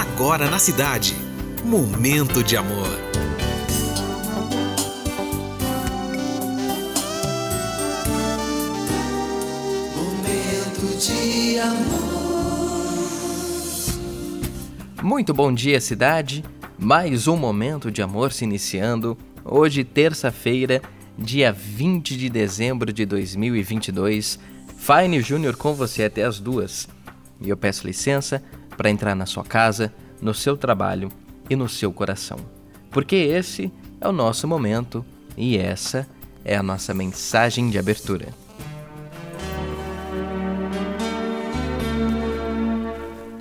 agora na cidade. Momento de amor. Momento de amor. Muito bom dia, cidade. Mais um momento de amor se iniciando. Hoje, terça-feira, dia 20 de dezembro de 2022. Fine Júnior com você até as duas. E eu peço licença para entrar na sua casa, no seu trabalho e no seu coração. Porque esse é o nosso momento e essa é a nossa mensagem de abertura.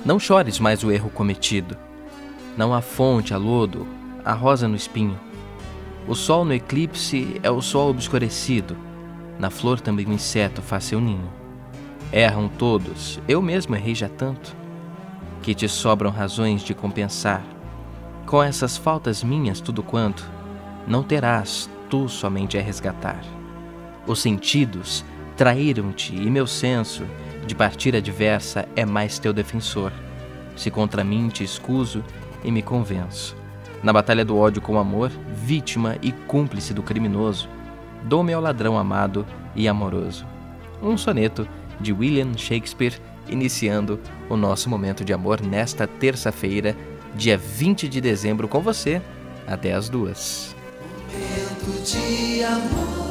Não chores mais o erro cometido. Não há fonte, a lodo, a rosa no espinho. O sol no eclipse é o sol obscurecido. Na flor também o inseto faz seu ninho. Erram todos, eu mesmo errei já tanto, que te sobram razões de compensar. Com essas faltas minhas, tudo quanto, não terás tu somente a resgatar. Os sentidos traíram-te e meu senso de partir adversa é mais teu defensor. Se contra mim te escuso e me convenço. Na batalha do ódio com amor, vítima e cúmplice do criminoso, dou-me ao ladrão amado e amoroso. Um soneto de William Shakespeare, iniciando o nosso momento de amor nesta terça-feira, dia 20 de dezembro, com você, até as duas. Momento de amor.